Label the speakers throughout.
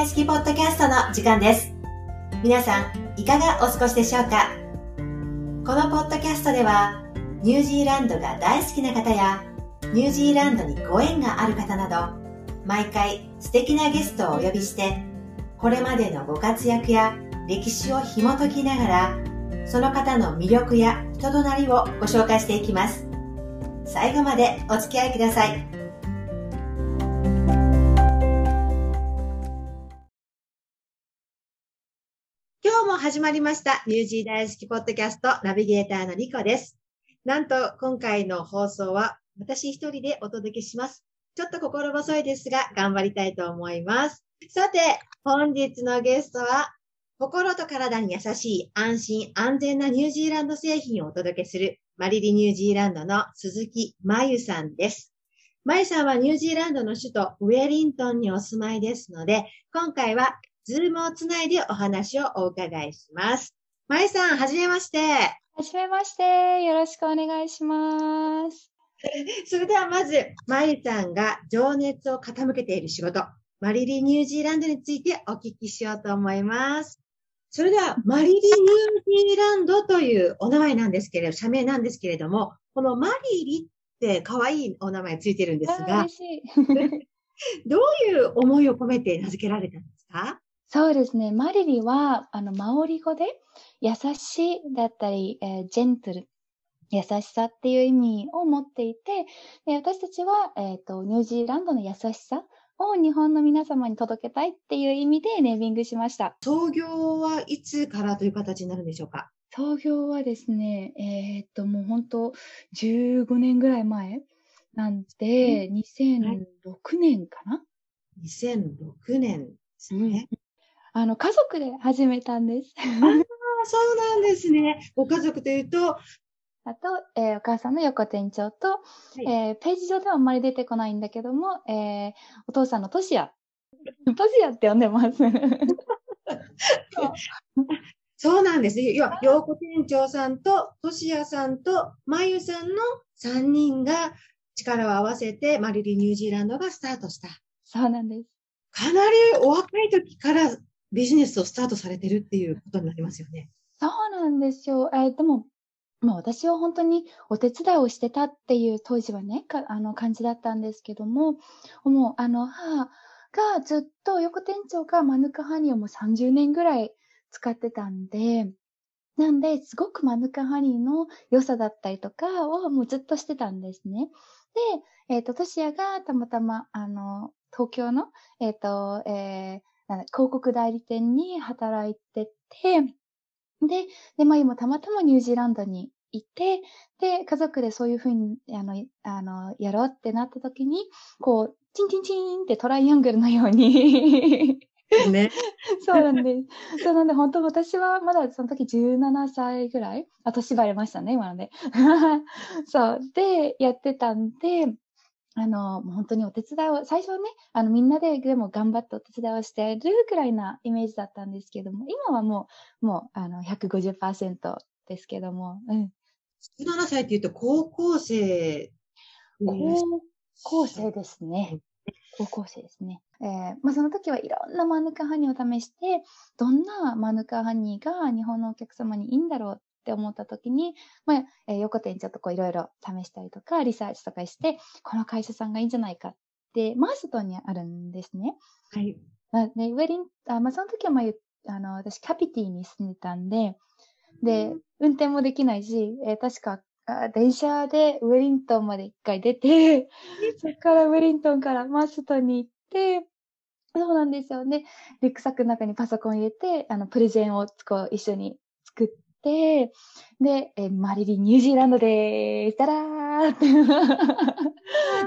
Speaker 1: 大好きポッドキャストの時間です。皆さん、いかがお過ごしでしょうか？このポッドキャストでは、ニュージーランドが大好きな方や、ニュージーランドにご縁がある方など、毎回素敵なゲストをお呼びして、これまでのご活躍や歴史を紐解きながら、その方の魅力や人となりをご紹介していきます。最後までお付き合いください。始まりました。ニュージー大好きポッドキャストナビゲーターのリコです。なんと今回の放送は私一人でお届けします。ちょっと心細いですが頑張りたいと思います。さて、本日のゲストは心と体に優しい安心安全なニュージーランド製品をお届けするマリリニュージーランドの鈴木真由さんです。まゆさんはニュージーランドの首都ウェリントンにお住まいですので、今回は Zoom をつないでお話をお伺いします。まゆさん、はじめまして。
Speaker 2: はじめまして。よろしくお願いします。
Speaker 1: それではまず、まゆさんが情熱を傾けている仕事、マリリニュージーランドについてお聞きしようと思います。それでは、マリリニュージーランドというお名前なんですけれど、社名なんですけれども、このマリリって可愛いお名前ついてるんですが、どういう思いを込めて名付けられたんですか？
Speaker 2: そうですね。マリリは、あの、マオリ語で、優しいだったり、えー、ジェントル、優しさっていう意味を持っていて、で私たちは、えっ、ー、と、ニュージーランドの優しさを日本の皆様に届けたいっていう意味でネーミングしました。
Speaker 1: 創業はいつからという形になるんでしょうか？
Speaker 2: 創業はですね、えっ、と、もう本当15年ぐらい前なんで、うん、2006年かな、
Speaker 1: 2006年ですね。うん
Speaker 2: あの、家族で始めたんです。ああ、
Speaker 1: そうなんですね。ご家族というと、
Speaker 2: あと、えー、お母さんの横店長と、はい、えー、ページ上ではあんまり出てこないんだけども、えー、お父さんのトシヤ。トシヤって呼んでます。
Speaker 1: そうなんです。要は、陽子店長さんと、トシヤさんと、まゆさんの3人が力を合わせて、マリリニュージーランドがスタートした。
Speaker 2: そうなんです。
Speaker 1: かなりお若い時からビジネスをスタートされてるっていうことになりますよね。
Speaker 2: そうなんですよ。えー、でも、まあ私は本当にお手伝いをしてたっていう当時はね、あの感じだったんですけども、もうあの母がずっと横店長がマヌカハニーをもう30年ぐらい使ってたんで、なんで、すごくマヌカハニーの良さだったりとかをもうずっとしてたんですね。で、えっ、ー、と、トシヤがたまたま、あの、東京の、えっ、ー、と、えー、広告代理店に働いてて、で、で、まあ今たまたまニュージーランドにいて、で、家族でそういうふうに、あの、あの、やろうってなった時に、こう、チンチンチンってトライアングルのようにね。そうなんです。そうなんで、本当私はまだその時17歳ぐらい、あ、年バレましたね、今ので。そう。で、やってたんで、あの、もう本当にお手伝いを、最初はね、あの、みんなででも頑張ってお手伝いをしてるくらいなイメージだったんですけども、今はもう、もう、あの、150%ですけども、うん。
Speaker 1: 17歳って言うと高校生。
Speaker 2: 高校生ですね。高校生ですね。えー、まあ、その時はいろんなマヌカハニーを試して、どんなマヌカハニーが日本のお客様にいいんだろうって思った時に、まあ、えー、横手にちょっとこういろいろ試したりとか、リサーチとかして、この会社さんがいいんじゃないかって、マーストンにあるんですね。
Speaker 1: はい。
Speaker 2: で、ウェリン、あまあ、その時はまあ、あの、私、キャピティに住んでたんで、で、運転もできないし、えー、確か、あ電車でウェリントンまで一回出て、そこからウェリントンからマーストンに行って、そうなんですよね。リュックサックの中にパソコン入れて、あの、プレゼンをこう一緒に作っ、で、えマリリンニュージーランドでーす。たらー。って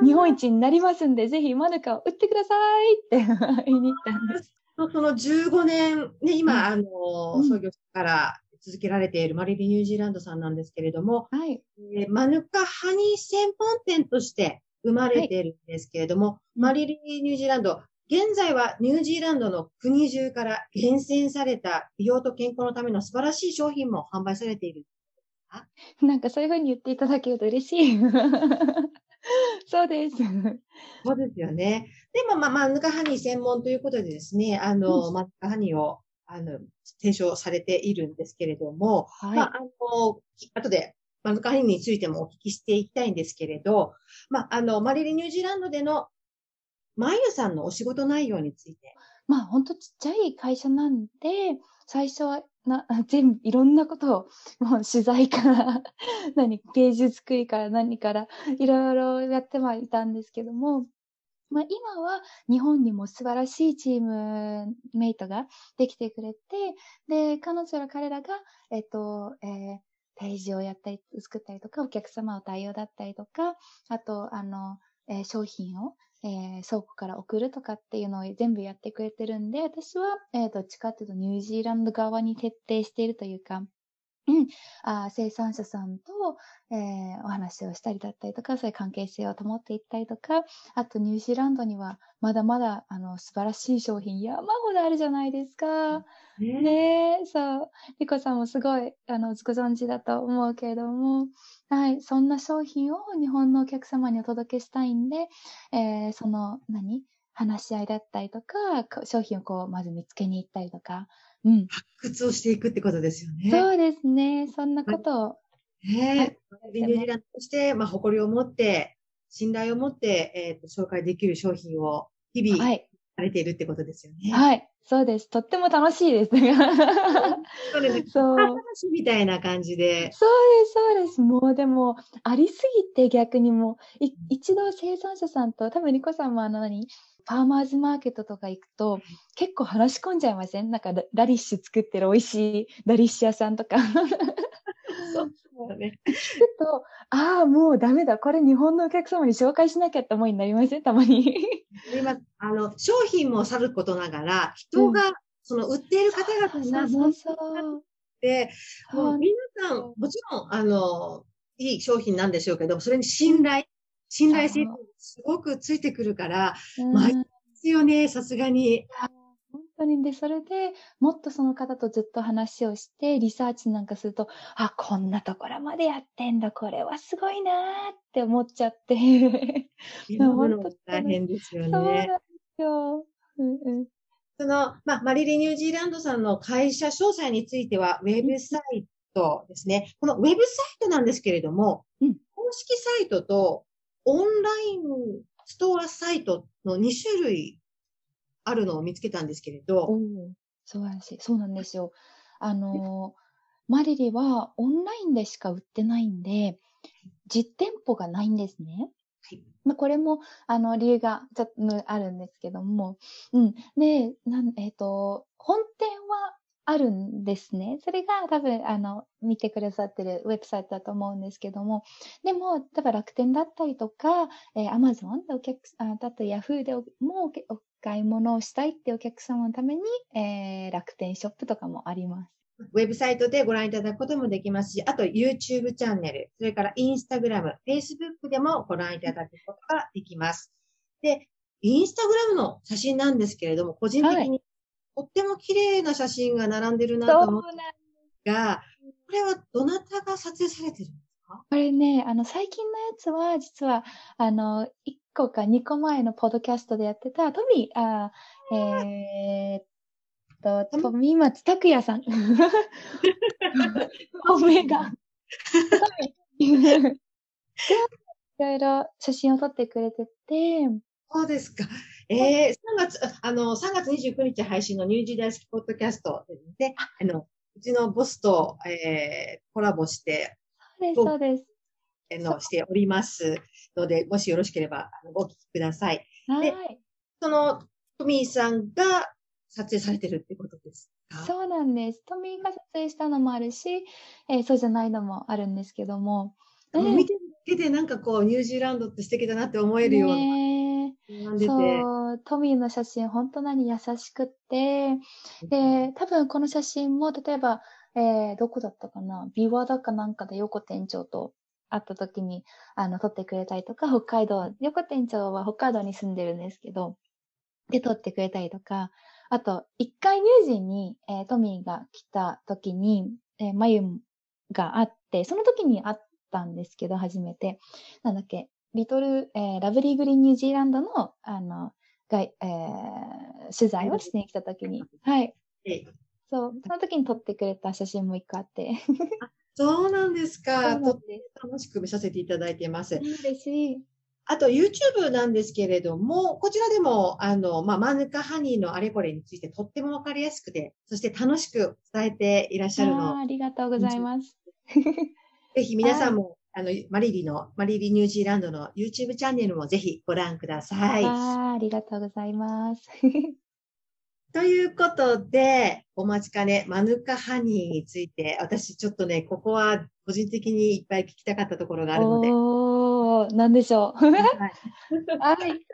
Speaker 2: 日本一になりますんで、ぜひマヌカを売ってくださいって 言いに行ったんです。
Speaker 1: その15年、ね、今、あの、創業から続けられているマリリンニュージーランドさんなんですけれども、
Speaker 2: はい。
Speaker 1: えー、マヌカハニー専門店として生まれているんですけれども、はい、マリリンニュージーランド、現在はニュージーランドの国中から厳選された美容と健康のための素晴らしい商品も販売されている。
Speaker 2: なんかそういうふうに言っていただけると嬉しい。そうです。
Speaker 1: そうですよね。でも、まあ、マヌカハニー専門ということでですね、あの、マヌカハニーを、あの、提唱されているんですけれども、
Speaker 2: はい。
Speaker 1: まあ、あの、後で、マヌカハニーについてもお聞きしていきたいんですけれど、まあ、あの、マリリニュージーランドでの、マイヤさんのお仕事内容について。
Speaker 2: まあ、ほんとちっちゃい会社なんで、最初はな、全部いろんなことを、もう取材から、何、芸術作りから何から、いろいろやってはいたんですけども、まあ、今は日本にも素晴らしいチームメイトができてくれて、で、彼女ら彼らが、えっと、えーページをやったり、作ったりとか、お客様を対応だったりとか、あと、あの、えー商品を、えー倉庫から送るとかっていうのを全部やってくれてるんで、私は、えーどっちかっていうとニュージーランド側に徹底しているというか、うん、あー生産者さんと、えーお話をしたりだったりとか、そういう関係性を保っていったりとか、あとニュージーランドにはまだまだあの素晴らしい商品山ほどあるじゃないですか。
Speaker 1: ね
Speaker 2: ねえ、そう。リコさんもすごい、あの、ご存知だと思うけれども、はい、そんな商品を日本のお客様にお届けしたいんで、えーその、何？話し合いだったりとか、商品をこう、まず見つけに行ったりとか、うん。
Speaker 1: 発掘をしていくってことですよね。
Speaker 2: そうですね。そんなことを、
Speaker 1: ねえ。ニュージーランドとして、まあ、誇りを持って、信頼を持って、えっ、と、紹介できる商品を日々、
Speaker 2: はい、
Speaker 1: されているってことですよね。
Speaker 2: はい、そうです。とっても楽しいです。
Speaker 1: そうですね。
Speaker 2: そう。
Speaker 1: 話みたいな感じで。
Speaker 2: そうです、そうです。もうでも、ありすぎて逆にもう、い一度生産者さんと、多分リコさんもあの何、ファーマーズマーケットとか行くと、結構話し込んじゃいません？なんかララディッシュ作ってる美味しいラディッシュ屋さんとか。
Speaker 1: そうだね。
Speaker 2: 聞くと、ああ、もうダメだ。これ日本のお客様に紹介しなきゃって思いになりません？たまに。
Speaker 1: 今、あの、商品もさることながら、人が、その、売っている方々にな。って、も
Speaker 2: ほ
Speaker 1: うん皆さん、もちろん、あの、いい商品なんでしょうけど、それに信頼、信頼性すごくついてくるから、
Speaker 2: うん
Speaker 1: まあですよね、さすがに。
Speaker 2: 本当に。で、それでもっとその方とずっと話をして、リサーチなんかすると、あ、こんなところまでやってんだ、これはすごいなーって思っちゃって。
Speaker 1: 選ぶのも大変 ですよ
Speaker 2: そうなん
Speaker 1: ね。
Speaker 2: ですよ。うんうん。
Speaker 1: その、まあ、マリリニュージーランドさんの会社詳細については、ウェブサイトですね。このウェブサイトなんですけれども、
Speaker 2: うん
Speaker 1: 公式サイトとオンラインストアサイトの2種類あるのを見つけたんですけれど、
Speaker 2: おー素晴らしい。そうなんですよ。あのー、マリリはオンラインでしか売ってないんで、実店舗がないんですね。
Speaker 1: はい
Speaker 2: まあ、これも、あの、理由がちょっとあるんですけども、うん。で、なん、えっ、と、本店はあるんですね。それが多分、あの、見てくださってるウェブサイトだと思うんですけども、でも、例えば楽天だったりとか、えー、Amazon でお客あ、だと Yahoo でもおお買い物をしたいってお客様のために、えー、楽天ショップとかもあります。
Speaker 1: ウェブサイトでご覧いただくこともできますし、あと YouTube チャンネル、それから Instagram、Facebook でもご覧いただくことができます。で、Instagram の写真なんですけれども、個人的にとっても綺麗な写真が並んでるなと思うん
Speaker 2: なん
Speaker 1: です。が、これはどなたが撮影されてるんですか？
Speaker 2: これね、あの、最近のやつは、実は、あの、1個か2個前のポッドキャストでやってた、トミー、あーえーっと、トミー？松拓也さん。おめが。いろいろ写真を撮ってくれてて、
Speaker 1: そうですか。えー、3月、あの、3月29日配信のニュージー大好きポッドキャストでね、あの、うちのボスと、えー、コラボして、
Speaker 2: そうです、
Speaker 1: そう
Speaker 2: です。
Speaker 1: あの、しておりますので、もしよろしければ、あのお聞きください。
Speaker 2: はい。
Speaker 1: その、トミーさんが撮影されてるってことですか？
Speaker 2: そうなんです。トミーが撮影したのもあるし、えーそうじゃないのもあるんですけども。うん。
Speaker 1: 見てるだけでなんかこう、ニュージーランドって素敵だなって思えるような、
Speaker 2: ね。そう、トミーの写真、本当に優しくって、で、多分この写真も、例えば、えーどこだったかな？ビワだかなんかで横店長と会った時に、あの、撮ってくれたりとか、北海道、横店長は北海道に住んでるんですけど、で、撮ってくれたりとか、あと、一回ニュージーに、えートミーが来た時に、えー、マユがあって、その時に会ったんですけど、初めて。なんだっけ、リトル、えーラブリーグリーンニュージーランドの、あの、が、えー、取材をしに来た時に、はい。そう、その時に撮ってくれた写真も一個あって。
Speaker 1: そうなんです
Speaker 2: そ
Speaker 1: か。と
Speaker 2: です。
Speaker 1: 楽しく見させていただいてます。
Speaker 2: 嬉しい。
Speaker 1: あと YouTube なんですけれども、こちらでも、あの、まあ、マヌカハニーのあれこれについてとってもわかりやすくて、そして楽しく伝えていらっしゃるのを
Speaker 2: あーありがとうございます。
Speaker 1: ぜひ皆さんも、あの、マリリの、マリリニュージーランドの YouTube チャンネルもぜひご覧ください。
Speaker 2: あーありがとうございます。
Speaker 1: ということで、お待ちかね、マヌカハニーについて、私ちょっとね、ここは個人的にいっぱい聞きたかったところがあるので。
Speaker 2: おー、なんでしょう。
Speaker 1: はい。
Speaker 2: はい。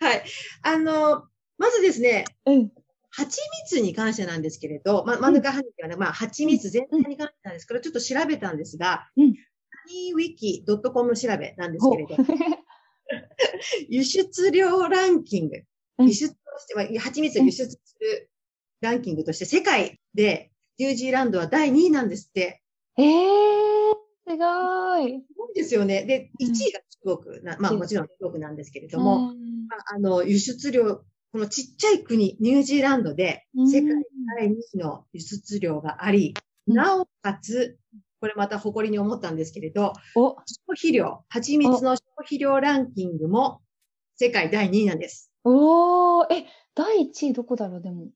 Speaker 1: はい。あの、まずですね、
Speaker 2: うん。
Speaker 1: 蜂蜜に関してなんですけれど、ま、マヌカハニーはね、まあ、蜂蜜全体に関してなんですけど、ちょっと調べたんですが、
Speaker 2: うん
Speaker 1: ハニーウィキ .com 調べなんですけれど、輸出量ランキング。
Speaker 2: うん
Speaker 1: 輸出としては、蜂蜜を輸出するランキングとして、世界でニュージーランドは第2位なんですって。
Speaker 2: えー、すごい。
Speaker 1: すごいですよね。で、1
Speaker 2: うん
Speaker 1: 位が中国な、まあもちろん中国なんですけれども、
Speaker 2: うん
Speaker 1: まあ、あの、輸出量、このちっちゃい国、ニュージーランドで
Speaker 2: うん
Speaker 1: 世界第2位の輸出量があり、
Speaker 2: うん
Speaker 1: なおかつ、これまた誇りに思ったんですけれど、
Speaker 2: お、
Speaker 1: 消費量、蜂蜜の消費量ランキングも世界第2位なんです。
Speaker 2: おー、え、第1位どこだろう、でも。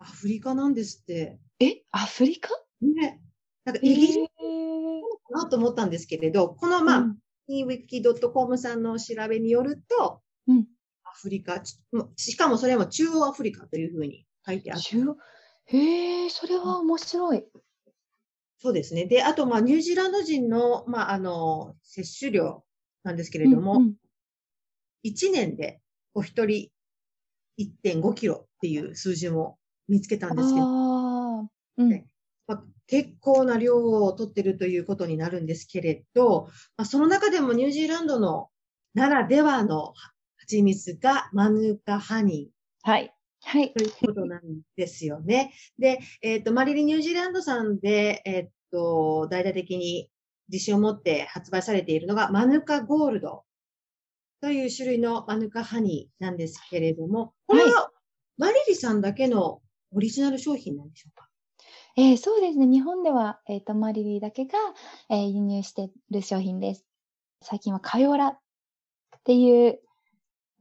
Speaker 1: アフリカなんですって。
Speaker 2: え、アフリカ？
Speaker 1: ね。なんかイギリス
Speaker 2: えー
Speaker 1: かなと思ったんですけれど、このまあ、
Speaker 2: うん
Speaker 1: ウィキ .com さんの調べによると、フリカ、ちしかもそれも中央アフリカというふうに書いてあって、
Speaker 2: 中へえ、それは面白い。
Speaker 1: そうですね。で、あと、まあ、ニュージーランド人の、まあ、あの、摂取量なんですけれども、
Speaker 2: うんうん
Speaker 1: 1年でお一人1.5キロっていう数字も見つけたんですけど、
Speaker 2: ああ、うん。
Speaker 1: ねまあ、結構な量を取ってるということになるんですけれど、まあ、その中でもニュージーランドのならではの蜂蜜がマヌカハニ
Speaker 2: はい。はい
Speaker 1: ー。ということなんですよね。で、えっ、と、マリリニュージーランドさんで、えっ、と、大々的に自信を持って発売されているのがマヌカゴールドという種類のマヌカハニーなんですけれども、これはマリリさんだけのオリジナル商品なんでしょうか？
Speaker 2: えーそうですね。日本では、えっ、と、マリリーだけが、えー輸入している商品です。最近はカヨラっていう、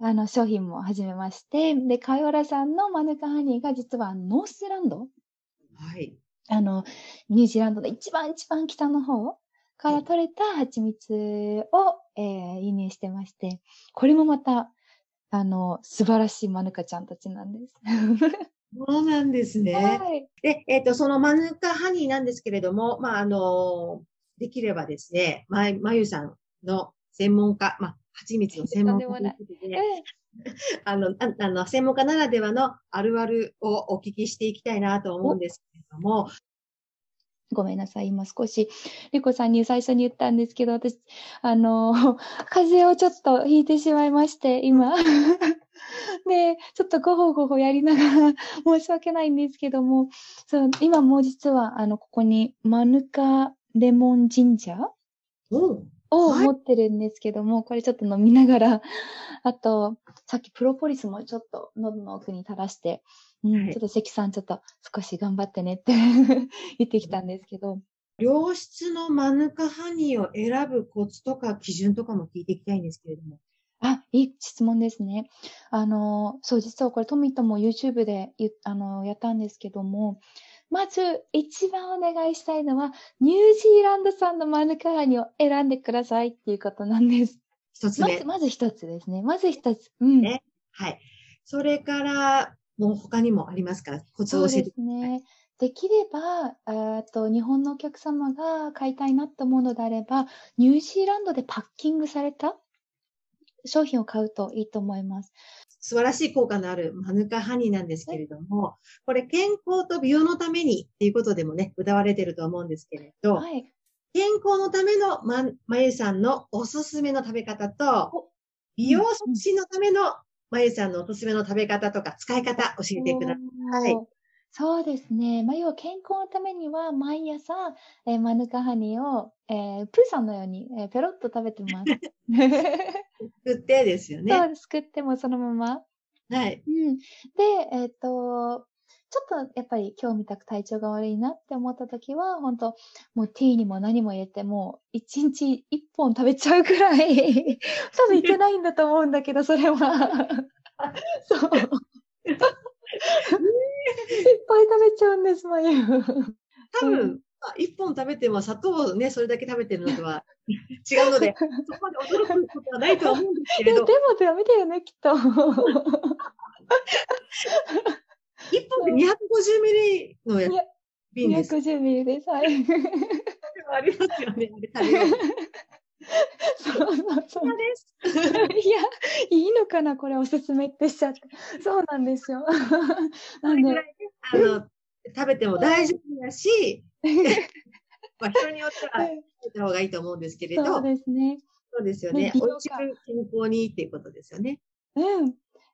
Speaker 2: あの、商品も始めまして、で、カヨラさんのマヌカハニーが実はノースランド
Speaker 1: はい。
Speaker 2: あの、ニュージーランドの一番一番北の方から取れた蜂蜜を、えー輸入してまして、これもまた、あの、素晴らしいマヌカちゃんたちなんです。
Speaker 1: そうなんですね。
Speaker 2: はい。
Speaker 1: で、えっ、と、そのマヌカハニーなんですけれども、まあ、あの、できればですね、ま、まゆさんの専門家、まあ、蜂蜜の専門家で、あの、ああの、専門家ならではのあるあるをお聞きしていきたいなと思うんですけれども、
Speaker 2: ごめんなさい。今少し、リコさんに最初に言ったんですけど、私、あの、風邪をちょっとひいてしまいまして、今。で、ちょっとごほごほやりながら申し訳ないんですけども、そう、今もう実は、あの、ここにマヌカレモンジンジャー？
Speaker 1: うん。
Speaker 2: を
Speaker 1: はい
Speaker 2: 持ってるんですけども、これちょっと飲みながら、あと、さっきプロポリスもちょっと喉の奥に垂らして、うん、
Speaker 1: はい
Speaker 2: ちょっと関さんちょっと少し頑張ってねって 言ってきたんですけど、
Speaker 1: 良質のマヌカハニーを選ぶコツとか基準とかも聞いていきたいんですけれども。
Speaker 2: あ、いい質問ですね。あの、そう、実はこれトミーとも YouTube であのやったんですけども、まず一番お願いしたいのは、ニュージーランド産のマヌカハニーを選んでくださいっていうことなんです。
Speaker 1: 一つ目
Speaker 2: まず、。まず一つですね。まず一つ。うん。
Speaker 1: ねはい。それから、もう他にもありますか？ら、コツを教えて
Speaker 2: すね。できれば、えーっと、日本のお客様が買いたいなと思うのであれば、ニュージーランドでパッキングされた商品を買うといいと思います。
Speaker 1: 素晴らしい効果のあるマヌカハニーなんですけれども、これ健康と美容のためにっていうことでもね、歌われてると思うんですけれど、
Speaker 2: はい。
Speaker 1: 健康のためのま、まゆさんのおすすめの食べ方と、美容促進のためのまゆさんのおすすめの食べ方とか使い方教えてください。
Speaker 2: そうですね。まあ、要は健康のためには、毎朝、えーマヌカハニーを、えープーさんのように、えーペロッと食べてます。
Speaker 1: 作ってですよね。
Speaker 2: そう、すくってもそのまま
Speaker 1: はい。
Speaker 2: うん。で、えっ、と、ちょっとやっぱり今日みたく体調が悪いなって思った時は、本当もうティーにも何も入れて、もう一日一本食べちゃうぐらい、多分いけないんだと思うんだけど、それは。そう。いっぱい食べちゃうんです。
Speaker 1: 多分、まあ一本食べても砂糖をね、それだけ食べてるのとは違うので、そこまで驚くことはないとは思うんですけれど、
Speaker 2: ででもダメだよね、きっと。
Speaker 1: 一本で250ミリのやです。
Speaker 2: 210ミリです。はい。
Speaker 1: ありますよね。
Speaker 2: そうそうそう。
Speaker 1: そうです。
Speaker 2: いや、いいのかなこれおすすめってしちゃって。そうなんですよ。なんで
Speaker 1: あの、食べても大丈夫だし、まあ人によっては食べた方がいいと思うんですけれど、
Speaker 2: そう
Speaker 1: そう
Speaker 2: ですね。
Speaker 1: ですよね。
Speaker 2: ね美容
Speaker 1: 美味しく健康にっていうことですよね。
Speaker 2: うん。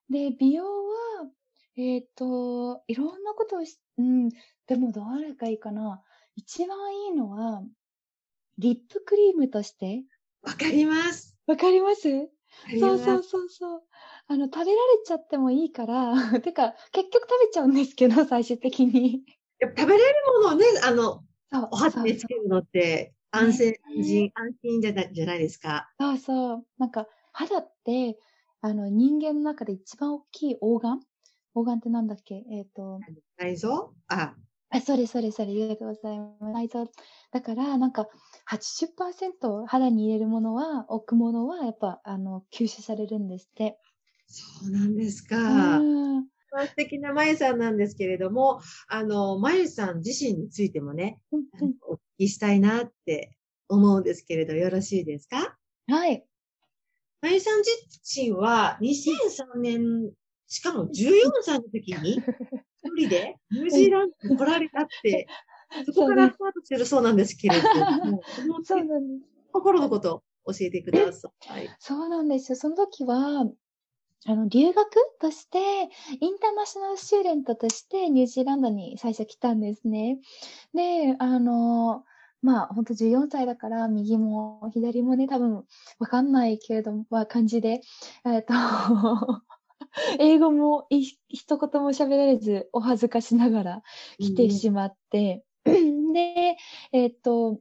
Speaker 2: で、美容は、えっ、と、いろんなことをし、うん、でもどれがいいかな。一番いいのは、リップクリームとして、
Speaker 1: わかります。
Speaker 2: わかります？そうそうそうそう。あの、食べられちゃってもいいから、てか、結局食べちゃうんですけど、最終的に。
Speaker 1: 食べれるものをね、あの、
Speaker 2: そう
Speaker 1: お肌につけるのって、安静、
Speaker 2: ね
Speaker 1: 安心、安心じゃないじゃないですか。
Speaker 2: そうそう。なんか、肌って、あの、人間の中で一番大きいオーガンオーガンってなんだっけ？えっ、と、
Speaker 1: 内臓？あ、
Speaker 2: あ、それそれそれ、ありがとうございます。だから、なんか、80%肌に入れるものは、置くものは、やっぱ、あの、吸収されるんですって。
Speaker 1: そうなんですか。
Speaker 2: うん。
Speaker 1: 素敵なまゆさんなんですけれども、あの、まゆさん自身についてもね、お聞きしたいなって思うんですけれど、よろしいですか？
Speaker 2: うん。はい。
Speaker 1: まゆさん自身は2003年、しかも14歳の時に、一人でニュージーランドに来られたって、そこからスタートしてるそうなんですけれども、そ
Speaker 2: うなんです。
Speaker 1: 心のことを教えてください。
Speaker 2: そうなんですよ。その時は、あの、留学として、インターナショナルスチューデントとしてニュージーランドに最初来たんですね。で、あの、まあ、ほんと14歳だから、右も左もね、多分わかんないけれども、まあ、感じで、えっと、英語もい一言も喋られず、お恥ずかしながら来てしまって、で、えっと、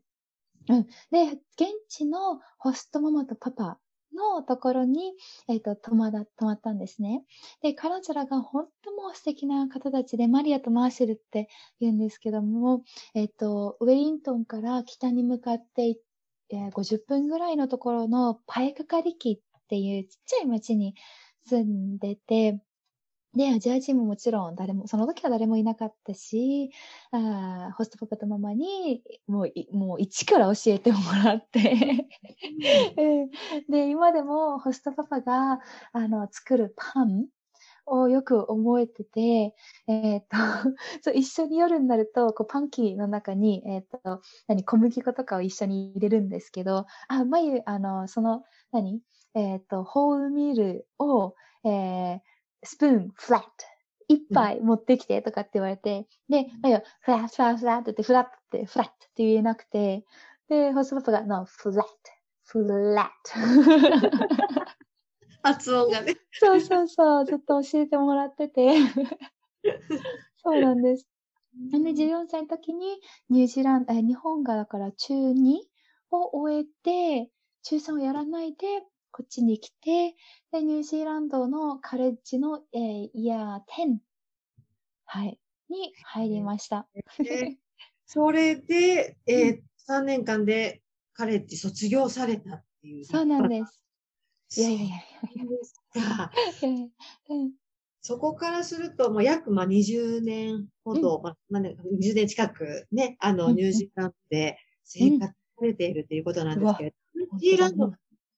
Speaker 2: うん。で、現地のホストママとパパのところに、えっ、と、泊まだ、泊まったんですね。で、彼女らが本当もう素敵な方たちで、マリアとマーシェルって言うんですけども、えっ、と、ウェリントンから北に向かって、えー50分ぐらいのところのパエカカリキっていうちっちゃい町に住んでて、で、アジア人ももちろん誰も、その時は誰もいなかったし、あーホストパパとママに、もうい、もう一から教えてもらって、うん。で、今でもホストパパが、あの、作るパンをよく覚えてて、えっ、と、そう、一緒に夜になると、こう、パンキーの中に、えっ、と、何、小麦粉とかを一緒に入れるんですけど、あ、まゆ、あの、その、何えっ、と、ホールミールを、えー、スプーン、フラット。一杯持ってきてとかって言われて、で、まゆ、フラット、フラット、フラットって、フラットって、フラットって言えなくて、で、ホストパパが、no, フラット、フラット。
Speaker 1: 発音がね。
Speaker 2: そうそうそう、ずっと教えてもらってて。そうなんです。なんで、14歳の時に、ニュージーランド、え、日本がだから中2を終えて、中3をやらないで、こっちに来て、で、ニュージーランドのカレッジの、えーイヤー10、はい、に入りました。
Speaker 1: でそれで、えー、3年間でカレッジ卒業されたっていう。
Speaker 2: そうなんです。
Speaker 1: す。
Speaker 2: いやいやいやい。や。うん
Speaker 1: そこからすると、もう約まあ20年ほど、まあ、まあね20年近くね、あの、
Speaker 2: うん
Speaker 1: ニュージーランドで生活されているということなんですけれど、ニュージーランド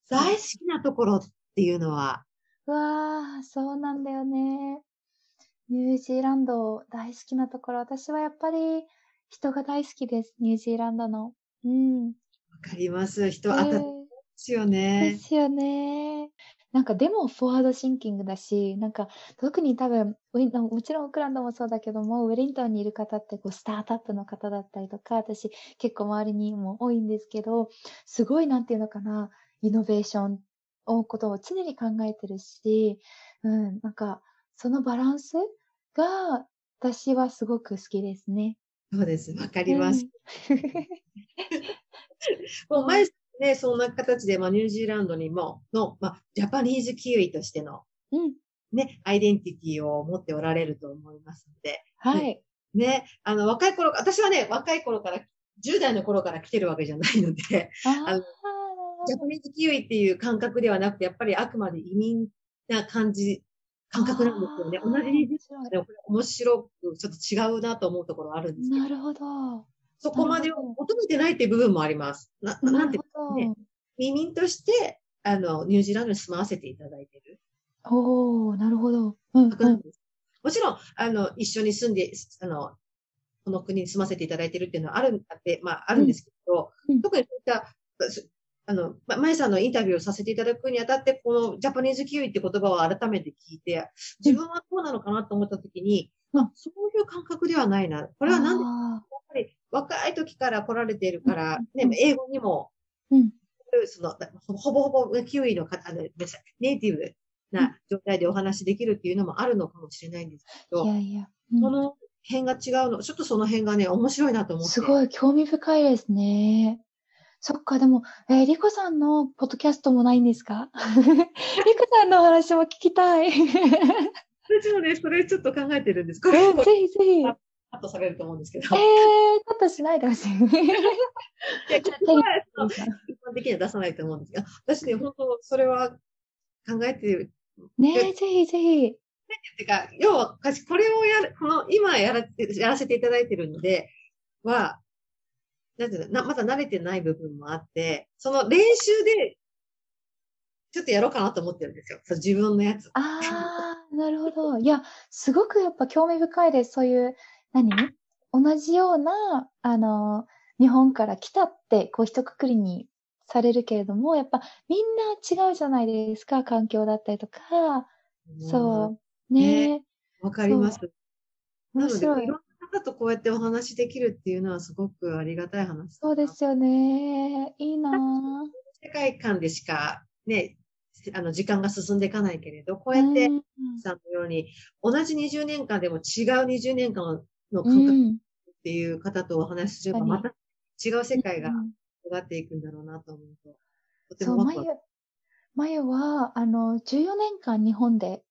Speaker 1: 大好きなところっていうのは、
Speaker 2: うわあ、そうなんだよね。ニュージーランド大好きなところ、私はやっぱり人が大好きです。ニュージーランドの。うん。
Speaker 1: わかります。人、
Speaker 2: え
Speaker 1: 当たっ
Speaker 2: ー
Speaker 1: ですよ
Speaker 2: で
Speaker 1: ね。
Speaker 2: すよね。なんかでもフォワードシンキングだし、なんか特に多分、ウィンもちろんオークランドもそうだけども、ウェリントンにいる方ってこうスタートアップの方だったりとか、私結構周りにも多いんですけど、すごいなんていうのかな、イノベーションをことを常に考えてるし、うん、なんかそのバランスが私はすごく好きですね。
Speaker 1: そうです。わかります。もう前ね、そんな形で、まあ、ニュージーランドにも、の、まあ、ジャパニーズキウイとしての、うん、ね、アイデンティティを持っておられると思いますので。
Speaker 2: はい。
Speaker 1: ね、あの、若い頃、私はね、若い頃から、10代の頃から来てるわけじゃないので、あのジャパニーズキウイっていう感覚ではなくて、やっぱりあくまで移民な感じ、感覚なんですよね。同じですよね。これ面白く、ちょっと違うなと思うところあるんですけど。
Speaker 2: なるほど。
Speaker 1: そこまでを求めてないっていう部分もあります。な、なんてね、移民として、あの、ニュージーランドに住まわせていただいてる。
Speaker 2: おー、なるほど。うん、うん、
Speaker 1: もちろん、あの、一緒に住んで、あの、この国に住ませていただいてるっていうのはある、あって、まあ、あるんですけど、うん、特にそういった、あの、ま、まさんのインタビューをさせていただくにあたって、このジャパニーズキウイって言葉を改めて聞いて、自分はどうなのかなと思ったときに、まあ、そういう感覚ではないな。これはなんで、やっぱり若い時から来られているから、ね、英語にも、うん、そのほぼほぼキウイの方、ネイティブな状態でお話できるっていうのもあるのかもしれないんですけど、いやいや、うん、この辺が違うの、ちょっとその辺がね、面白いなと思って。
Speaker 2: すごい興味深いですね。そっか、でも、えー、リコさんのポッドキャストもないんですか？リコさんのお話も聞きたい。
Speaker 1: 私もね、それちょっと考えてるんですけど。え
Speaker 2: ー、ぜひぜひ。
Speaker 1: カットされると思うんですけど。
Speaker 2: えー、カットしないでほしい。いや、こ
Speaker 1: こは、一般的には出さないと思うんですけど、私ね、本当、それは考えてる。
Speaker 2: ねえ、ぜひぜひ。
Speaker 1: てか、要は、これをやる、この、今やらやらせていただいてるので、は、なんていうの、な、まだ慣れてない部分もあって、その練習で、ちょっとやろうかなと思ってるんですよ。そ自分のやつ。
Speaker 2: ああ、なるほど。いや、すごくやっぱ興味深いです。そういう、何？同じような、あの、日本から来たって、こう一括りにされるけれども、やっぱみんな違うじゃないですか、環境だったりとか。そう。ね
Speaker 1: わ、かります。面白い。いろんな方とこうやってお話できるっていうのはすごくありがたい話
Speaker 2: そうですよね。いいな。
Speaker 1: 世界観でしかね、あの、時間が進んでいかないけれど、こうやって、さんのように、同じ20年間でも違う20年間の感覚っていう方とお話しすれば、また違う世界が広がっていくんだろうなと思うと、とてもワクワク。
Speaker 2: まゆは、あの、14年間日本で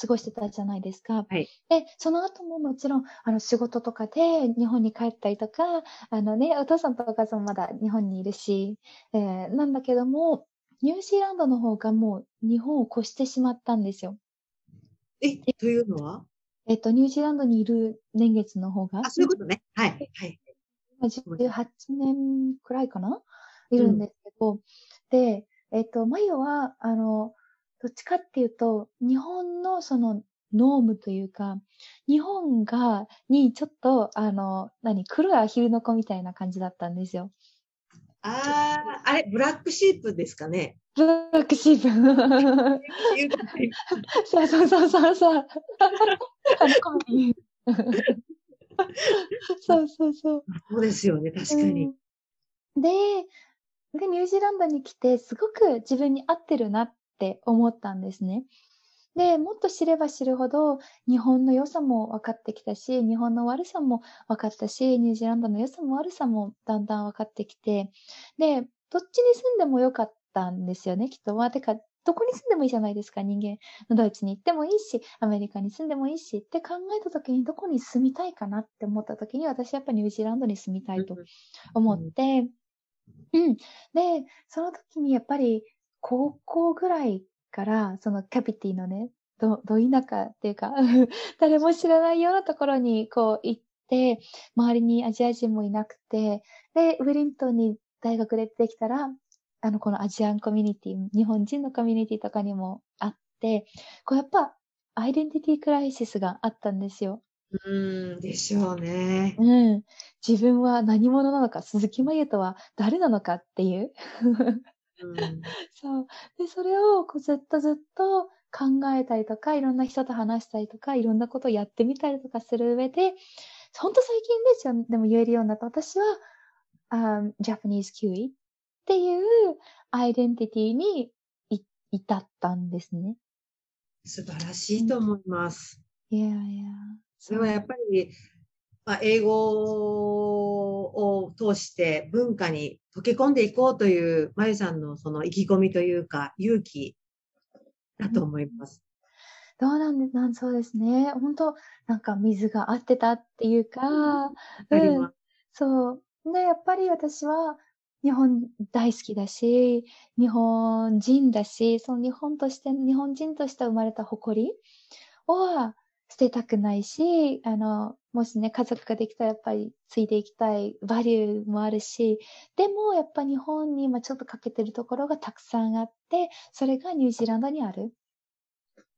Speaker 2: 過ごしてたじゃないですか。
Speaker 1: はい。
Speaker 2: で、その後ももちろん、あの、仕事とかで日本に帰ったりとか、あのね、お父さんとお母さんもまだ日本にいるし、えー、なんだけども、ニュージーランドの方がもう日本を越してしまったんですよ。
Speaker 1: え、というのは？
Speaker 2: えっと、ニュージーランドにいる年月の方が。
Speaker 1: あ、そういうことね。はい。はい。
Speaker 2: 18年くらいかな？いるんですけど、うん、で、えっと、マヨは、あの、どっちかっていうと、日本のそのノームというか、日本が、にちょっと、あの、何、黒いアヒルの子みたいな感じだったんですよ。
Speaker 1: ああ、あれ、ブラックシープですかね？
Speaker 2: ブラックシープ。そう そうそうそうそう。あの、コ ミそうそうそう。
Speaker 1: そうですよね、確かに。
Speaker 2: うん、で、で、ニュージーランドに来て、すごく自分に合ってるなっって思ったんですね。で、もっと知れば知るほど、日本の良さも分かってきたし、日本の悪さも分かったし、ニュージーランドの良さも悪さもだんだん分かってきて、で、どっちに住んでもよかったんですよね、きっとは。てか、どこに住んでもいいじゃないですか、人間。ドイツに行ってもいいし、アメリカに住んでもいいし、って考えた時にどこに住みたいかなって思った時に、私やっぱニュージーランドに住みたいと思って、うん。で、その時にやっぱり高校ぐらいから、そのキャピティのね、ど、ど田舎っていうか 誰も知らないようなところにこう行って、周りにアジア人もいなくて、で、ウェリントンに大学で出てきたら、あの、このアジアンコミュニティ、日本人のコミュニティとかにもあって、こうやっぱ、アイデンティティクライシスがあったんですよ。
Speaker 1: うん、でしょうね。
Speaker 2: うん。自分は何者なのか、鈴木真由とは誰なのかっていう。うん、そう。で、それをこうずっとずっと考えたりとか、いろんな人と話したりとか、いろんなことをやってみたりとかする上で、ほんと最近ですよ、でも言えるようになった。私は、あジャパニーズキウイっていうアイデンティティに至ったんですね。
Speaker 1: 素晴らしいと思います。
Speaker 2: いやいや。
Speaker 1: それはやっぱり、まあ、英語を通して文化に溶け込んでいこうという、まゆさんのその意気込みというか、勇気だと思います。
Speaker 2: どうなんで、なんそうですね。本当なんか水が合ってたっていうか、
Speaker 1: わかります
Speaker 2: そう。で、やっぱり私は日本大好きだし、日本人だし、その日本として、日本人として生まれた誇りは捨てたくないし、あの、もしね、家族ができたらやっぱりついていきたいバリューもあるし、でもやっぱ日本に今ちょっと欠けてるところがたくさんあって、それがニュージーランドにある。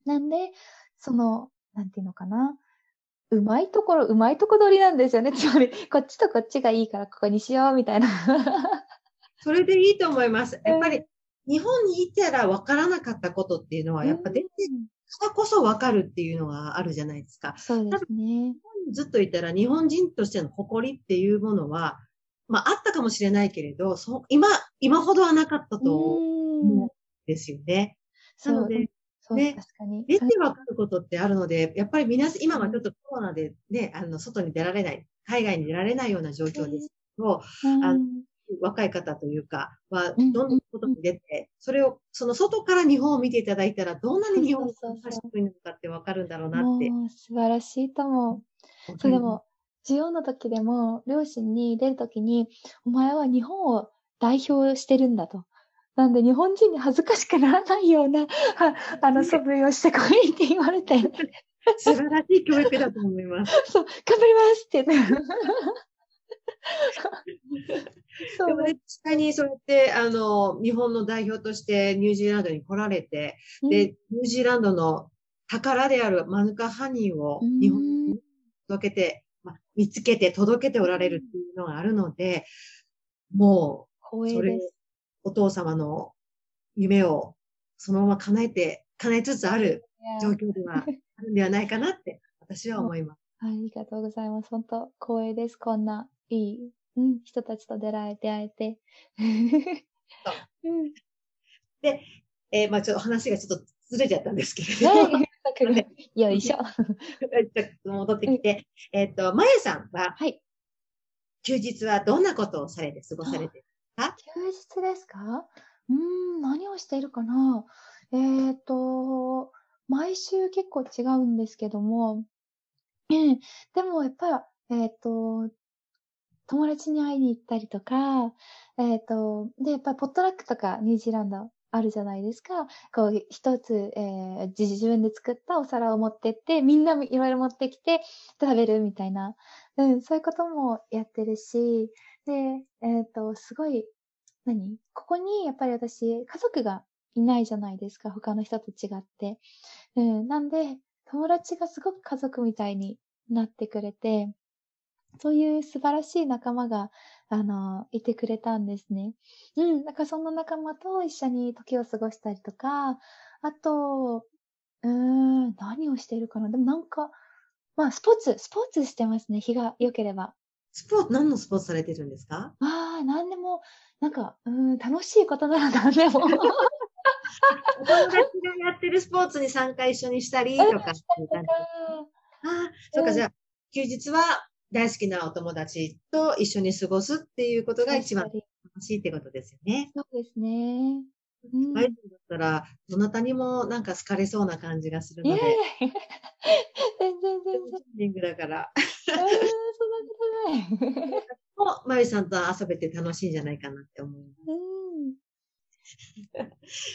Speaker 2: なんで、その、なんていうのかな。うまいところ、うまいとこ取りなんですよね。つまり、こっちとこっちがいいからここにしよう、みたいな。
Speaker 1: それでいいと思います。やっぱり、日本にいたら分からなかったことっていうのは、やっぱ出てからこそ分かるっていうのがあるじゃないですか。
Speaker 2: そうですね。
Speaker 1: ずっといたら日本人としての誇りっていうものは、まああったかもしれないけれど、そ今、今ほどはなかったと思
Speaker 2: うん
Speaker 1: うんですよね。
Speaker 2: そう
Speaker 1: なので、ね
Speaker 2: 確かに。
Speaker 1: 出てわかることってあるので、やっぱり皆さん、今はちょっとコロナでね、あの、外に出られない、海外に出られないような状況ですけど、
Speaker 2: うん
Speaker 1: あの若い方というか、は、
Speaker 2: うん
Speaker 1: どんどん外に出て、それを、その外から日本を見ていただいたら、どんなに日本がしいのかってわかるんだろうなって。
Speaker 2: 素晴らしいと思う。そうでも、授業の時でも、両親に出る時に、お前は日本を代表してるんだと。なんで日本人に恥ずかしくならないような、はあの、素振りをしてこいって言われて、
Speaker 1: 素晴らしい教育だと思います。
Speaker 2: そう、頑張りますって言って。そう
Speaker 1: でもね、実際にそうやって、あの、日本の代表としてニュージーランドに来られて、で、ニュージーランドの宝であるマヌカハニーを
Speaker 2: うん
Speaker 1: 日本に届けて、まあ、見つけて届けておられるっていうのがあるので、もう、それ。お父様の夢をそのまま叶えて、叶えつつある状況ではあるんではないかなって、私は思います。
Speaker 2: ありがとうございます。本当光栄です。こんないい、うん、人たちと出会え出会えて。うん。
Speaker 1: えーまあちょっと話がちょっとずれちゃったんですけれども、
Speaker 2: はい。よいしょ。
Speaker 1: ちょっと戻ってきて、えっと、まゆさんは、
Speaker 2: はい。
Speaker 1: 休日はどんなことをされて過ごされて
Speaker 2: 休日ですか？うーん、何をしているかな？えっ、と、毎週結構違うんですけども、ええでもやっぱり、えっ、と、友達に会いに行ったりとか、えっ、と、で、やっぱりポットラックとかニュージーランドあるじゃないですか。こう、一つ、えー自自分で作ったお皿を持ってって、みんなもいろいろ持ってきて食べるみたいな、うん、そういうこともやってるし、で、えっ、と、すごい、何？ここにやっぱり私、家族がいないじゃないですか。他の人と違って。うん。なんで、友達がすごく家族みたいになってくれて、そういう素晴らしい仲間が、あの、いてくれたんですね。うん。だからその仲間と一緒に時を過ごしたりとか、あと、うーん、何をしているかなでもなんか、まあ、スポーツ、スポーツしてますね。日が良ければ。
Speaker 1: スポーツ、何のスポーツされてるんですか？
Speaker 2: ああ、なんでも、なんか、うーん、楽しいことなら何でも。
Speaker 1: お友達がやってるスポーツに参加一緒にしたりとか。ああ、そうか、
Speaker 2: うん
Speaker 1: じゃあ、休日は大好きなお友達と一緒に過ごすっていうことが一番楽しいってことですよね。
Speaker 2: そうですね。うん。
Speaker 1: だったら、どなたにもなんか好かれそうな感じがするので、
Speaker 2: 全然全然。
Speaker 1: リングだから、
Speaker 2: あーそんなことない。
Speaker 1: もう、まゆさんと遊べて楽しいんじゃないかなって思います。
Speaker 2: うん。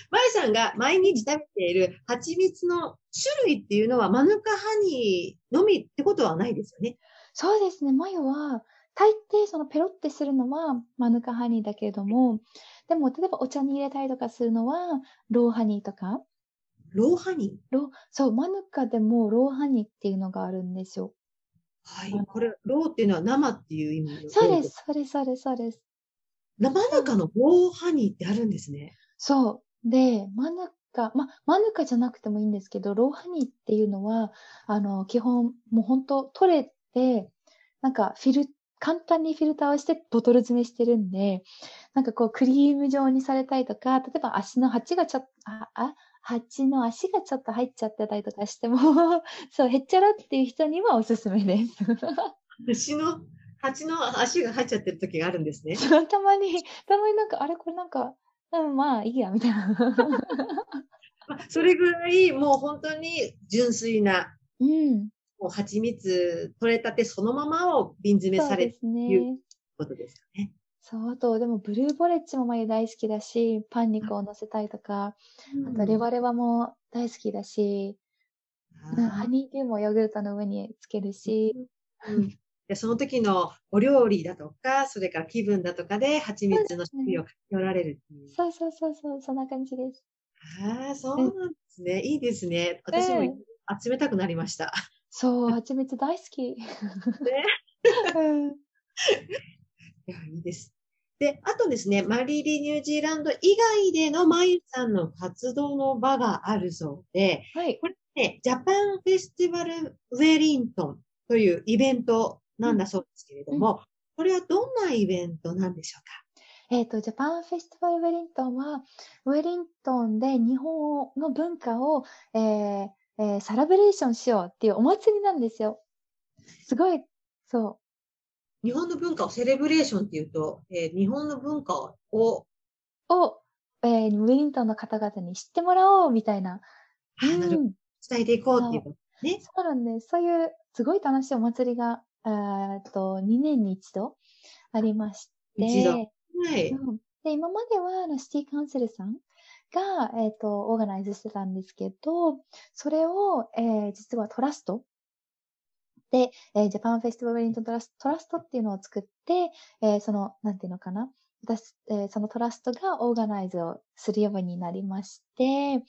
Speaker 1: まゆさんが毎日食べている蜂蜜の種類っていうのはマヌカハニーのみってことはないですよね。
Speaker 2: そうですね。マヨは、大抵そのペロってするのはマヌカハニーだけれども、でも例えばお茶に入れたりとかするのは raw honey とか、
Speaker 1: raw
Speaker 2: honey raw、そう、マヌカでも raw honey っていうのがあるんですよ。
Speaker 1: ー。はい。これ、 raw っていうのは生っていう意味の
Speaker 2: そうです、そうです、そうです、そうです。
Speaker 1: 生中の raw honey ってあるんですね。
Speaker 2: そう。で、マヌカ、ま、マヌカじゃなくてもいいんですけど、ローハニーっていうのは、あの、基本、もう本当取れて、なんかフィル、簡単にフィルターをしてボトル詰めしてるんで、なんかこうクリーム状にされたりとか、例えば足の鉢がちょっと、あ、あ、蜂の足がちょっと入っちゃってたりとかしても、そう、へっちゃらっていう人にはおすすめです。
Speaker 1: 蜂の、蜂の足が入っちゃってる時があるんですね。
Speaker 2: たまに、たまになんか、あれこれなんか、うん、まあいいや、みたいな。
Speaker 1: それぐらい、もう本当に純粋な、
Speaker 2: うん。
Speaker 1: もう蜂蜜取れたてそのままを瓶詰めされるということですかね。
Speaker 2: そう、あと、でも、ブルーボレッジも眉大好きだし、パン肉を乗せたりとか、うん、あと、レバレバも大好きだし、うん、ハニーデューもヨーグルトの上につけるし、
Speaker 1: うん、でその時のお料理だとか、それから気分だとかで、蜂蜜の種類を寄られるっていう。
Speaker 2: そうそうそうそう、そんな感じです。
Speaker 1: ああ、そうなんですね。いいですね。私も集めたくなりました。
Speaker 2: そう、蜂蜜大好き。ね。
Speaker 1: いや、いいです。で、あとですね、マリリニュージーランド以外でのまゆさんの活動の場があるそうで、
Speaker 2: はい。
Speaker 1: これね、ジャパンフェスティバルウェリントンというイベントなんだそうですけれども、うん、これはどんなイベントなんでしょうか？
Speaker 2: えっ、ー、と、ジャパンフェスティバルウェリントンは、ウェリントンで日本の文化を、えーえー、サラブレーションしようっていうお祭りなんですよ。すごい、そ
Speaker 1: う。日本の文化をセレブレーションっていうと、えー、日本の文化を、を、
Speaker 2: えー、ウェリントンの方々に知ってもらおうみたいな。
Speaker 1: うん、伝えていこうっていうね。
Speaker 2: そうなんです。そういうすごい楽しいお祭りが、えっと、2年に一度ありまして。
Speaker 1: 一度。はい。
Speaker 2: うん、で、今までは、あの、シティカウンセルさんが、えっ、と、オーガナイズしてたんですけど、それを、えー、実はトラストで、えー、ジャパンフェスティバルウェリントントラストラストっていうのを作って、えー、その、なんていうのかな。私、えー、そのトラストがオーガナイズをするようになりまして、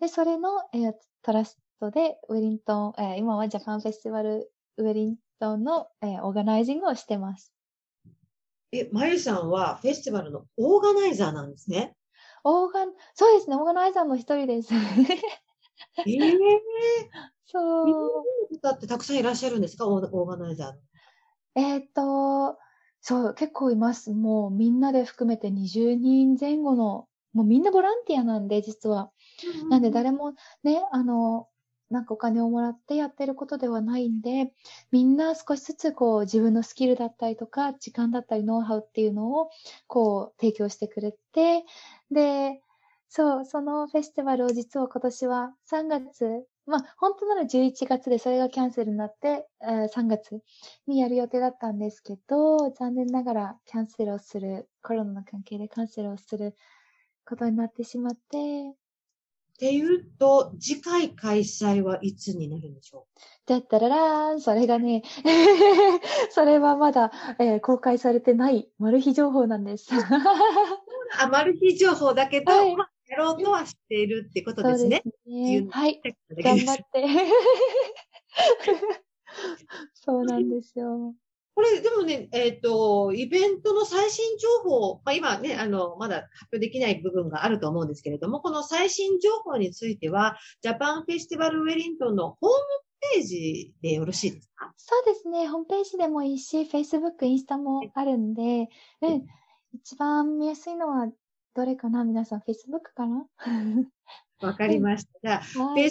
Speaker 2: で、それの、えー、トラストで、ウェリントン、えー、今はジャパンフェスティバルウェリントンの、えー、オーガナイジングをしてます。
Speaker 1: え、まゆさんはフェスティバルのオーガナイザーなんですね。
Speaker 2: オーガン、そうですね、オーガナイザーの一人です。
Speaker 1: ええー、
Speaker 2: そう。
Speaker 1: 方ってたくさんいらっしゃるんですか？オーガナイザー。
Speaker 2: えー、っと、そう、結構います。もうみんなで含めて20人前後の、もうみんなボランティアなんで、実は。なんで誰もね、あの、なんかお金をもらってやってることではないんで、みんな少しずつこう自分のスキルだったりとか、時間だったりノウハウっていうのをこう提供してくれて、で、そう、そのフェスティバルを実は今年は3月、まあ本当なら11月でそれがキャンセルになって、えー、3月にやる予定だったんですけど、残念ながらキャンセルをする、コロナの関係でキャンセルをすることになってしまって、
Speaker 1: っていうと、次回開催はいつになるんでしょう？
Speaker 2: だったららーん、それがね、それはまだ、えー、公開されてないマル秘情報なんです。
Speaker 1: あ、マル秘情報だけど、はい、まあ、やろうとはしているってことですね。
Speaker 2: すね。はい。頑張って。そうなんですよ。
Speaker 1: これ、でもね、えっ、ー、と、イベントの最新情報、まあ、今ね、あの、まだ発表できない部分があると思うんですけれども、この最新情報については、ジャパンフェスティバルウェリントンのホームページでよろしいですか？
Speaker 2: そうですね。ホームページでもいいし、Facebook、インスタもあるんで、うん。一番見やすいのは、どれかな？皆さん、Facebook かな？
Speaker 1: わかりました。はい、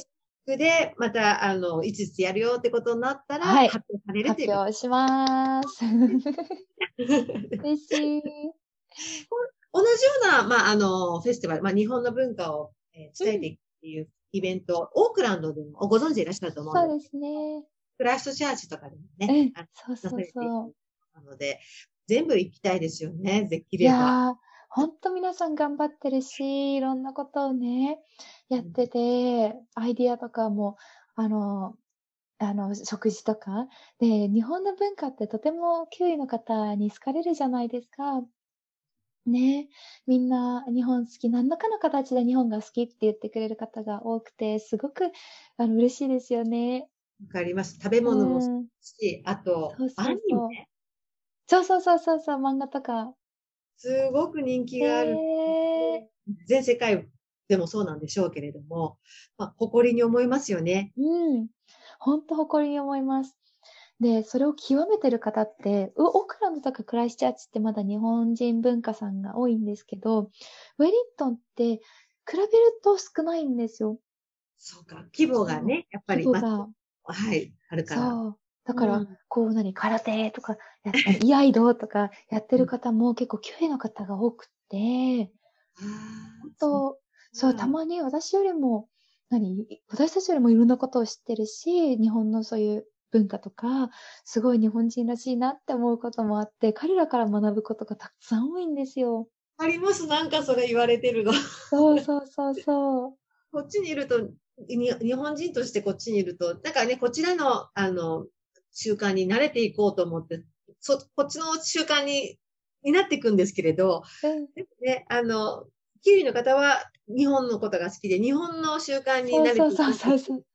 Speaker 1: で、また、あの、いつやるよってことになったら、
Speaker 2: はい、
Speaker 1: 発表されるという
Speaker 2: 発表します。嬉しい。
Speaker 1: 同じような、まあ、あの、フェスティバル、まあ、日本の文化を、えー、伝えていくっていうイベント、うん、オークランドでもご存知でいらっしゃると思
Speaker 2: うんですそうですね。
Speaker 1: クライストチャーチとかでもね、
Speaker 2: うん、そうそうそう。
Speaker 1: なので、全部行きたいですよね、できれば。い
Speaker 2: や本当皆さん頑張ってるし、いろんなことをね、やってて、アイディアとかも、あの、あの、食事とか。で、日本の文化ってとても9位の方に好かれるじゃないですか。ねみんな日本好き、何らかの形で日本が好きって言ってくれる方が多くて、すごくあの嬉しいですよね。
Speaker 1: わかります。食べ物も好き、うん、あと、そうそうそう、
Speaker 2: そうそうそうそう、漫画とか
Speaker 1: すごく人気がある。全世界でもそうなんでしょうけれども、まあ、誇りに思いますよね。
Speaker 2: うん。本当誇りに思います。で、それを極めてる方って、オークランドとかクライスチャーチってまだ日本人文化さんが多いんですけど、ウェリントンって比べると少ないんですよ。
Speaker 1: そうか。規模がね、やっぱり、
Speaker 2: 規模が。
Speaker 1: はい、あるから。
Speaker 2: そう。だから、
Speaker 1: うん
Speaker 2: こう何、空手とか、やったり、居合道とかやってる方も結構、9位の方が多くて、本当そう、たまに私よりも、何、私たちよりもいろんなことを知ってるし、日本のそういう文化とか、すごい日本人らしいなって思うこともあって、彼らから学ぶことがたくさん多いんですよ。
Speaker 1: あります。なんかそれ言われてるの。
Speaker 2: そうそうそうそう。
Speaker 1: こっちにいると、に日本人としてこっちにいると、だからね、こちらの、あの、習慣に慣れていこうと思って、そ、こっちの習慣に、になっていくんですけれど、
Speaker 2: うん
Speaker 1: ね、あの、キウイの方は日本のことが好きで、日本の習慣に慣れていく。
Speaker 2: そうそうそうそう。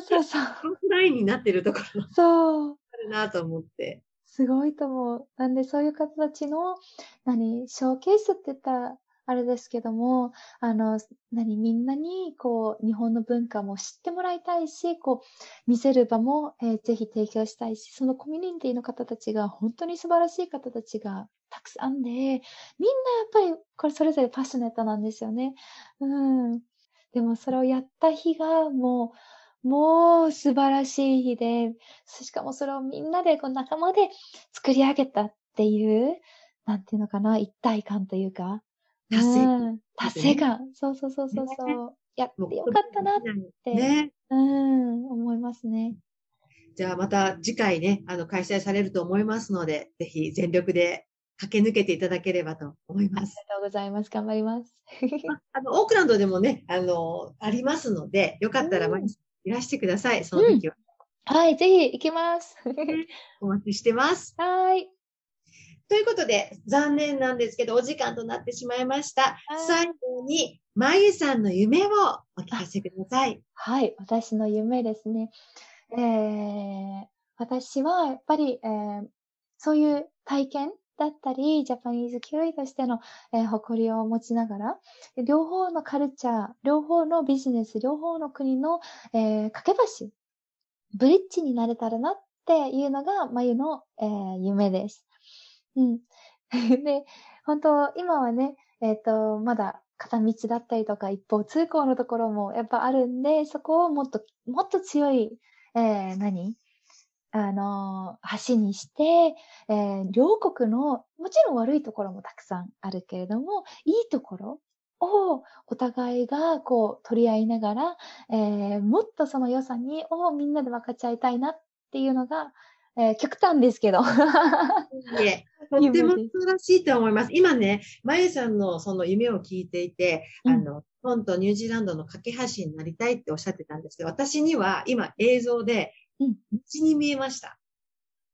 Speaker 2: そうそう
Speaker 1: ラインになってるところが
Speaker 2: そう。
Speaker 1: あるなと思って。
Speaker 2: すごいと思う。なんでそういう方たちの、何、ショーケースって言ったらあれですけども、あの、何、みんなに、こう、日本の文化も知ってもらいたいし、こう、見せる場も、えーぜひ提供したいし、そのコミュニティの方たちが、本当に素晴らしい方たちがたくさんで、みんなやっぱり、これそれぞれパッショネットなんですよね。うん。でもそれをやった日が、もう、もう素晴らしい日で、しかもそれをみんなでこう仲間で作り上げたっていう、なんていうのかな、一体感というか。
Speaker 1: 達成感
Speaker 2: うん達成感。そうそうそうそうそう。やってよかったなって、
Speaker 1: ね。
Speaker 2: うん、思いますね。
Speaker 1: じゃあまた次回ね、あの、開催されると思いますので、ぜひ全力で駆け抜けていただければと思い
Speaker 2: ありが
Speaker 1: ます。
Speaker 2: とうございます。頑張ります。
Speaker 1: あの、オークランドでもね、あの、ありますので、よかったら
Speaker 2: うん
Speaker 1: 毎日いらしてください。その時は。
Speaker 2: はい、ぜひ行きます。
Speaker 1: お待ちしてます。
Speaker 2: はい。
Speaker 1: ということで、残念なんですけど、お時間となってしまいました。
Speaker 2: はい
Speaker 1: 最後に、まゆさんの夢をお聞かせください。
Speaker 2: はい、私の夢ですね。えー、私はやっぱり、えーそういう体験だったり、ジャパニーズキュリーとしての、えー誇りを持ちながら、両方のカルチャー、両方のビジネス、両方の国の、えー架け橋、ブリッジになれたらなっていうのが、まゆの、えー夢です。うん。で、本当、今はね、えっ、と、まだ片道だったりとか、一方通行のところもやっぱあるんで、そこをもっと、もっと強い、えー何？あのー橋にして、えー両国の、もちろん悪いところもたくさんあるけれども、いいところをお互いがこう取り合いながら、えーもっとその良さに、をみんなで分かち合いたいなっていうのが、えー極端ですけど。
Speaker 1: とっても素晴らしいと思います。今ね、まゆさんのその夢を聞いていて、
Speaker 2: うん
Speaker 1: あの、日本とニュージーランドの架け橋になりたいっておっしゃってたんですけど、私には今映像で、
Speaker 2: うん
Speaker 1: 道に見えました。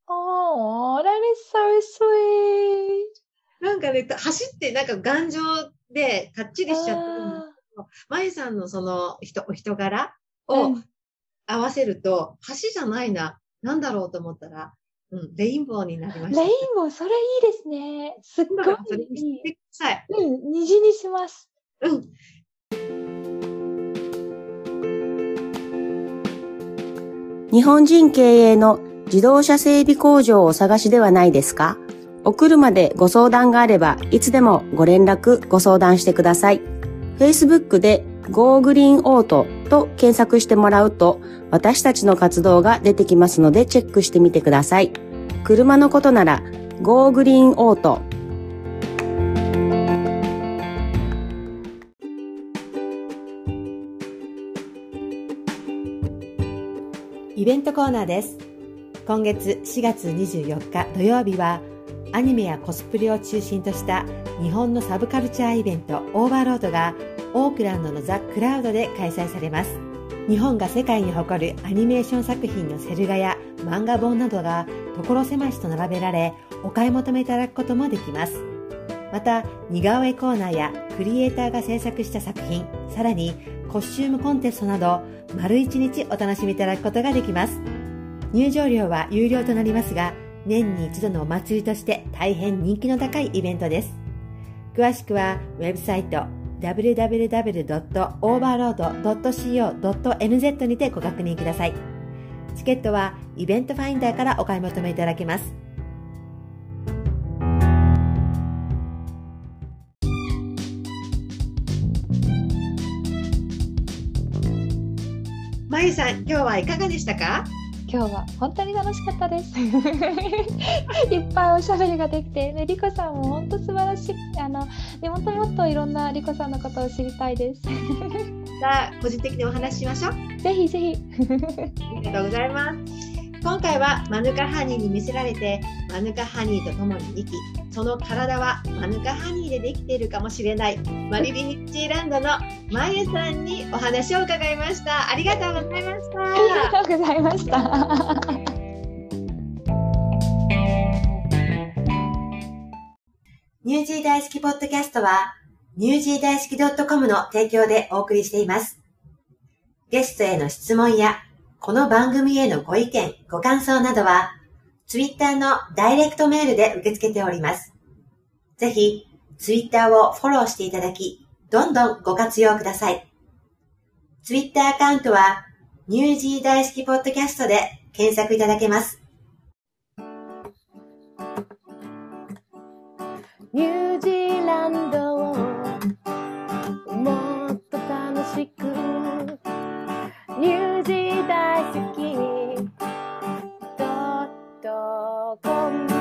Speaker 2: Oh, that is so sweet.
Speaker 1: なんかね、走ってなんか頑丈でかっちりしちゃってるんですけど、まゆさんのその人、お人柄を
Speaker 2: うん
Speaker 1: 合わせると、橋じゃないな、なんだろうと思ったら、うん、レインボーになりました。
Speaker 2: レインボー、それいいですね。すっご
Speaker 1: 今からそれ
Speaker 2: いい
Speaker 1: にしてください。
Speaker 2: うん、虹にします。
Speaker 1: うん。
Speaker 3: 日本人経営の自動車整備工場をお探しではないですか？お車でご相談があれば、いつでもご連絡、ご相談してください。Facebook で Go Green Auto と検索してもらうと、私たちの活動が出てきますのでチェックしてみてください。車のことなら Go Green Auto。
Speaker 4: イベントコーナーです。今月4月24日土曜日は、アニメやコスプレを中心とした日本のサブカルチャーイベントオーバーロードがオークランドのザ・クラウドで開催されます。日本が世界に誇るアニメーション作品のセル画や漫画本などが所狭しと並べられ、お買い求めいただくこともできます。また、似顔絵コーナーやクリエイターが制作した作品、さらにコスチュームコンテストなど、丸一日お楽しみいただくことができます。入場料は有料となりますが、年に一度のお祭りとして大変人気の高いイベントです。詳しくはウェブサイト www.overload.co.nz にてご確認ください。チケットはイベントファインダーからお買い求めいただけます。
Speaker 1: まゆさん、今日はいかがでしたか？
Speaker 2: 今日は本当に楽しかったです。いっぱいおしゃべりができて、ね、リコさんも本当素晴らしい。あの、でもっともっといろんなリコさんのことを知りたいです。
Speaker 1: さあ、個人的にお話ししましょう。
Speaker 2: ぜひぜひ。
Speaker 1: ありがとうございます。今回はマヌカハニーに魅せられて、マヌカハニーと共に生き、その体はマヌカハニーでできているかもしれない、マリリニッチーランドのマユさんにお話を伺いました。ありがとうございました。
Speaker 2: ありがとうございました。
Speaker 4: ニュージー大好きポッドキャストは、ニュージー大好き .com の提供でお送りしています。ゲストへの質問や、この番組へのご意見、ご感想などは、ツイッターのダイレクトメールで受け付けております。ぜひ、ツイッターをフォローしていただき、どんどんご活用ください。ツイッターアカウントは、ニュージー大好きポッドキャストで検索いただけます。
Speaker 5: ニュージーランドをもっと楽しくニュージー大好き。ドットコム